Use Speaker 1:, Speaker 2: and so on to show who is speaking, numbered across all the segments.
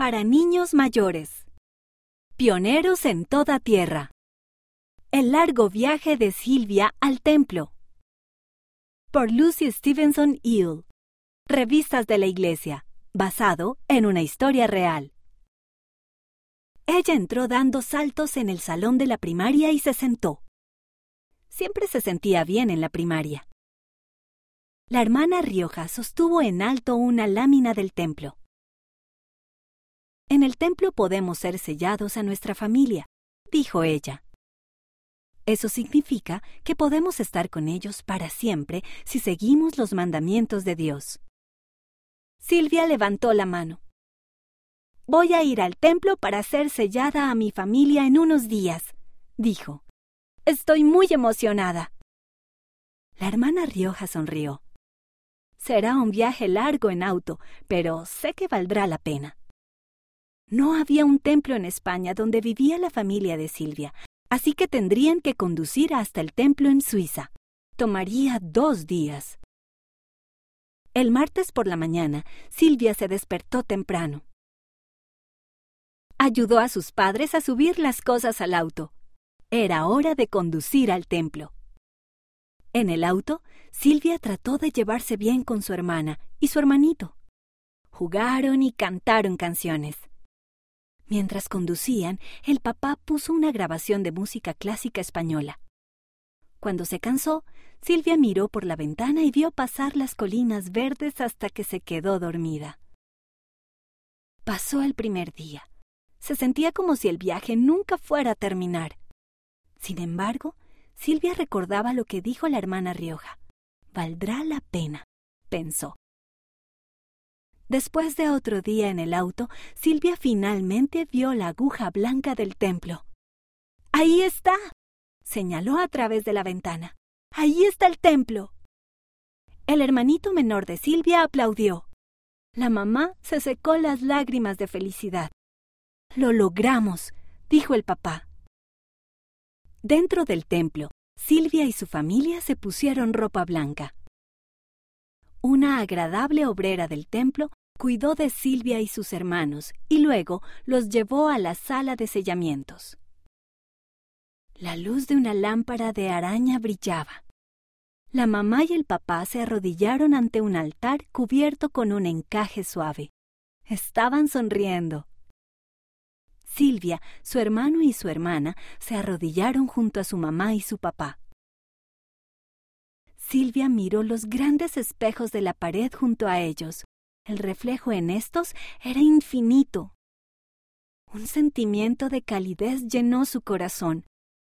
Speaker 1: para niños mayores. Pioneros en toda tierra. El largo viaje de Silvia al templo. Por Lucy Stevenson Eel. Revistas de la Iglesia, basado en una historia real. Ella entró dando saltos en el salón de la primaria y se sentó. Siempre se sentía bien en la primaria. La hermana Rioja sostuvo en alto una lámina del templo. En el templo podemos ser sellados a nuestra familia, dijo ella. Eso significa que podemos estar con ellos para siempre si seguimos los mandamientos de Dios. Silvia levantó la mano. Voy a ir al templo para ser sellada a mi familia en unos días, dijo. Estoy muy emocionada. La hermana Rioja sonrió. Será un viaje largo en auto, pero sé que valdrá la pena. No había un templo en España donde vivía la familia de Silvia, así que tendrían que conducir hasta el templo en Suiza. Tomaría dos días. El martes por la mañana, Silvia se despertó temprano. Ayudó a sus padres a subir las cosas al auto. Era hora de conducir al templo. En el auto, Silvia trató de llevarse bien con su hermana y su hermanito. Jugaron y cantaron canciones. Mientras conducían, el papá puso una grabación de música clásica española. Cuando se cansó, Silvia miró por la ventana y vio pasar las colinas verdes hasta que se quedó dormida. Pasó el primer día. Se sentía como si el viaje nunca fuera a terminar. Sin embargo, Silvia recordaba lo que dijo la hermana Rioja. Valdrá la pena, pensó. Después de otro día en el auto, Silvia finalmente vio la aguja blanca del templo. Ahí está, señaló a través de la ventana. Ahí está el templo. El hermanito menor de Silvia aplaudió. La mamá se secó las lágrimas de felicidad. Lo logramos, dijo el papá. Dentro del templo, Silvia y su familia se pusieron ropa blanca. Una agradable obrera del templo cuidó de Silvia y sus hermanos y luego los llevó a la sala de sellamientos. La luz de una lámpara de araña brillaba. La mamá y el papá se arrodillaron ante un altar cubierto con un encaje suave. Estaban sonriendo. Silvia, su hermano y su hermana se arrodillaron junto a su mamá y su papá. Silvia miró los grandes espejos de la pared junto a ellos. El reflejo en estos era infinito. Un sentimiento de calidez llenó su corazón.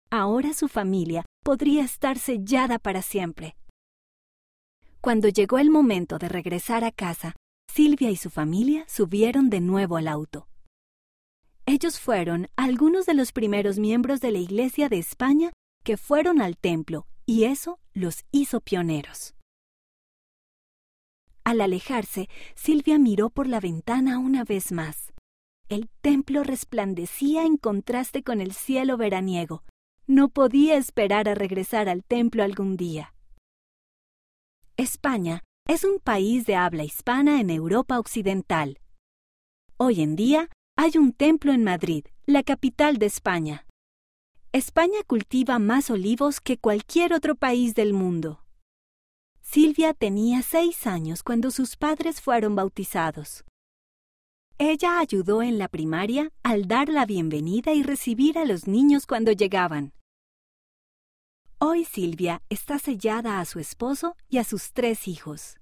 Speaker 1: Ahora su familia podría estar sellada para siempre. Cuando llegó el momento de regresar a casa, Silvia y su familia subieron de nuevo al auto. Ellos fueron algunos de los primeros miembros de la Iglesia de España que fueron al templo, y eso los hizo pioneros. Al alejarse, Silvia miró por la ventana una vez más. El templo resplandecía en contraste con el cielo veraniego. No podía esperar a regresar al templo algún día. España es un país de habla hispana en Europa Occidental. Hoy en día hay un templo en Madrid, la capital de España. España cultiva más olivos que cualquier otro país del mundo. Silvia tenía seis años cuando sus padres fueron bautizados. Ella ayudó en la primaria al dar la bienvenida y recibir a los niños cuando llegaban. Hoy Silvia está sellada a su esposo y a sus tres hijos.